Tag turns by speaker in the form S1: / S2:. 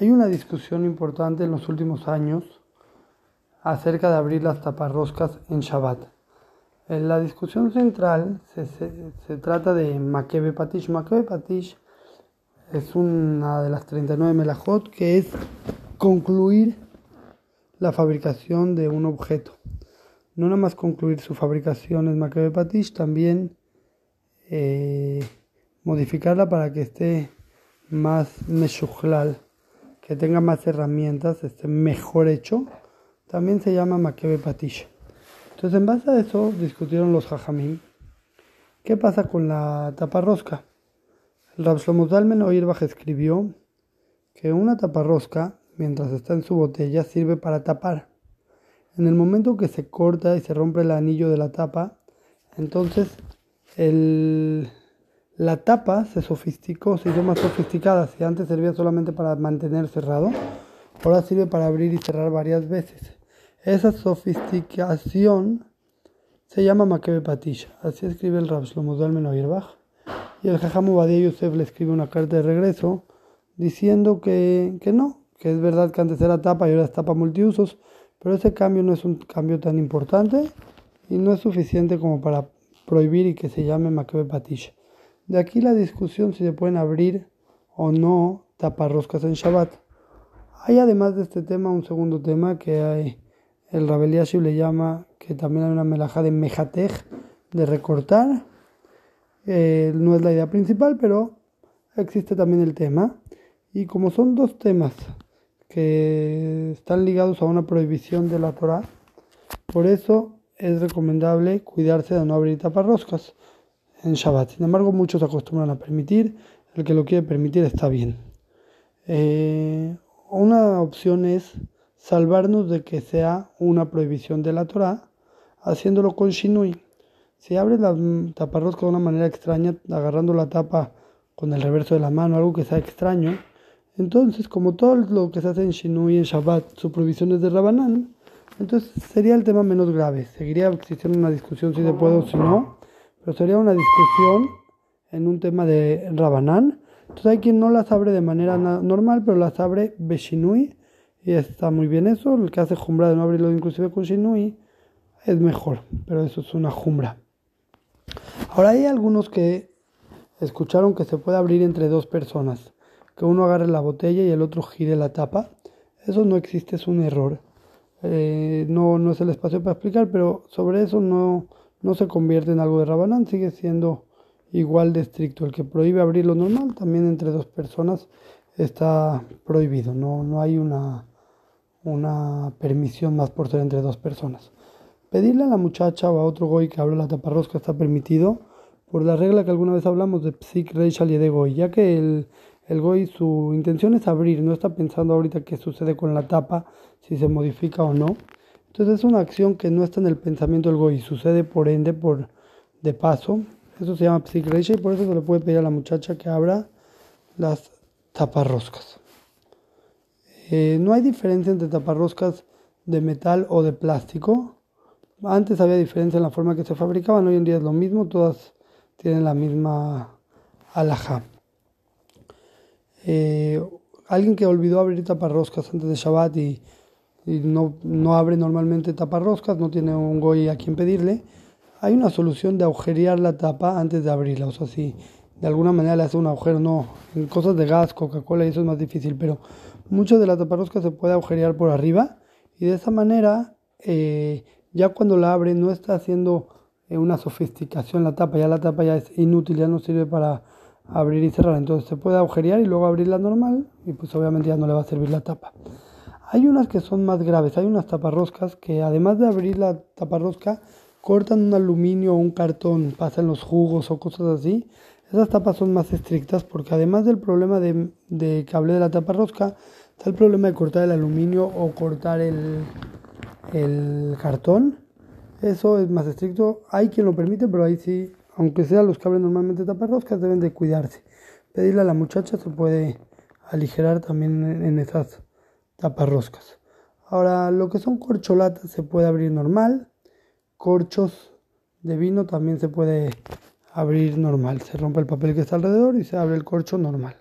S1: Hay una discusión importante en los últimos años acerca de abrir las taparroscas en Shabbat. En la discusión central se, trata de Makebe Patish. Makebe Patish es una de las 39 melajot que es concluir la fabricación de un objeto. No nada más concluir su fabricación es Makebe Patish, también eh, modificarla para que esté más meshujlal que tenga más herramientas, esté mejor hecho, también se llama Makebe Patish. Entonces, en base a eso, discutieron los Jajamim. ¿Qué pasa con la taparrosca? El Rab Shlomo Zalman escribió que una taparrosca, mientras está en su botella, sirve para tapar. En el momento que se corta y se rompe el anillo de la tapa, entonces el, la tapa se sofisticó, se hizo más sofisticada. Si antes servía solamente para mantener cerrado, ahora sirve para abrir y cerrar varias veces. Esa sofisticación se llama Makebe Patisha. Así escribe el Rab Shlomo Zalman Y el Jajam Ubadia Yosef le escribe una carta de regreso diciendo que, que no, que es verdad que antes era tapa y ahora es tapa multiusos, pero ese cambio no es un cambio tan importante y no es suficiente como para prohibir y que se llame Makebe Patisha. De aquí la discusión si se pueden abrir o no taparroscas en Shabbat. Hay además de este tema un segundo tema que hay, el Rabel le llama, que también hay una melaja de mejatej, de recortar. Eh, no es la idea principal, pero existe también el tema. Y como son dos temas que están ligados a una prohibición de la Torah, por eso es recomendable cuidarse de no abrir taparroscas en Shabbat. Sin embargo, muchos acostumbran a permitir. El que lo quiere permitir está bien. Eh, una opción es salvarnos de que sea una prohibición de la Torah, haciéndolo con shinui. Si abres la taparrosca de una manera extraña, agarrando la tapa con el reverso de la mano, algo que sea extraño, entonces, como todo lo que se hace en Shinui en Shabbat, su prohibición es de Rabanán, entonces sería el tema menos grave. Seguiría existiendo una discusión si se puede o si no, pero sería una discusión en un tema de Rabanán. Entonces hay quien no las abre de manera normal, pero las abre Beshinui, y está muy bien eso. El que hace jumbra de no abrirlo inclusive con Shinui es mejor, pero eso es una jumbra. Ahora hay algunos que escucharon que se puede abrir entre dos personas, que uno agarre la botella y el otro gire la tapa. Eso no existe, es un error. Eh, no, no es el espacio para explicar, pero sobre eso no, no se convierte en algo de Rabanán, sigue siendo igual de estricto. El que prohíbe abrir lo normal, también entre dos personas está prohibido. No, no hay una, una permisión más por ser entre dos personas. Pedirle a la muchacha o a otro goy que abra la taparrosca está permitido por la regla que alguna vez hablamos de psik, reishal y de goy, ya que el, el goy su intención es abrir, no está pensando ahorita qué sucede con la tapa, si se modifica o no. Entonces es una acción que no está en el pensamiento del goy, sucede por ende, por de paso. Eso se llama psikreisha y por eso se le puede pedir a la muchacha que abra las taparroscas. Eh, no hay diferencia entre taparroscas de metal o de plástico. Antes había diferencia en la forma que se fabricaban, hoy en día es lo mismo, todas tienen la misma alhaja. Eh, alguien que olvidó abrir taparroscas antes de Shabbat y y no, no abre normalmente taparroscas, no tiene un goy a quien pedirle, hay una solución de agujerear la tapa antes de abrirla. O sea, si de alguna manera le hace un agujero, no, en cosas de gas, Coca-Cola, eso es más difícil, pero mucho de la taparrosca se puede agujerear por arriba y de esa manera, eh, ya cuando la abre, no está haciendo eh, una sofisticación la tapa, ya la tapa ya es inútil, ya no sirve para abrir y cerrar. Entonces se puede agujerear y luego abrirla normal y pues obviamente ya no le va a servir la tapa. Hay unas que son más graves, hay unas taparroscas que además de abrir la taparrosca, cortan un aluminio o un cartón, pasan los jugos o cosas así. Esas tapas son más estrictas porque además del problema de, de cable de la taparrosca, está el problema de cortar el aluminio o cortar el, el cartón. Eso es más estricto. Hay quien lo permite, pero ahí sí, aunque sean los que normalmente taparroscas, deben de cuidarse. Pedirle a la muchacha se puede aligerar también en esas taparroscas. Ahora, lo que son corcholatas se puede abrir normal, corchos de vino también se puede abrir normal. Se rompe el papel que está alrededor y se abre el corcho normal.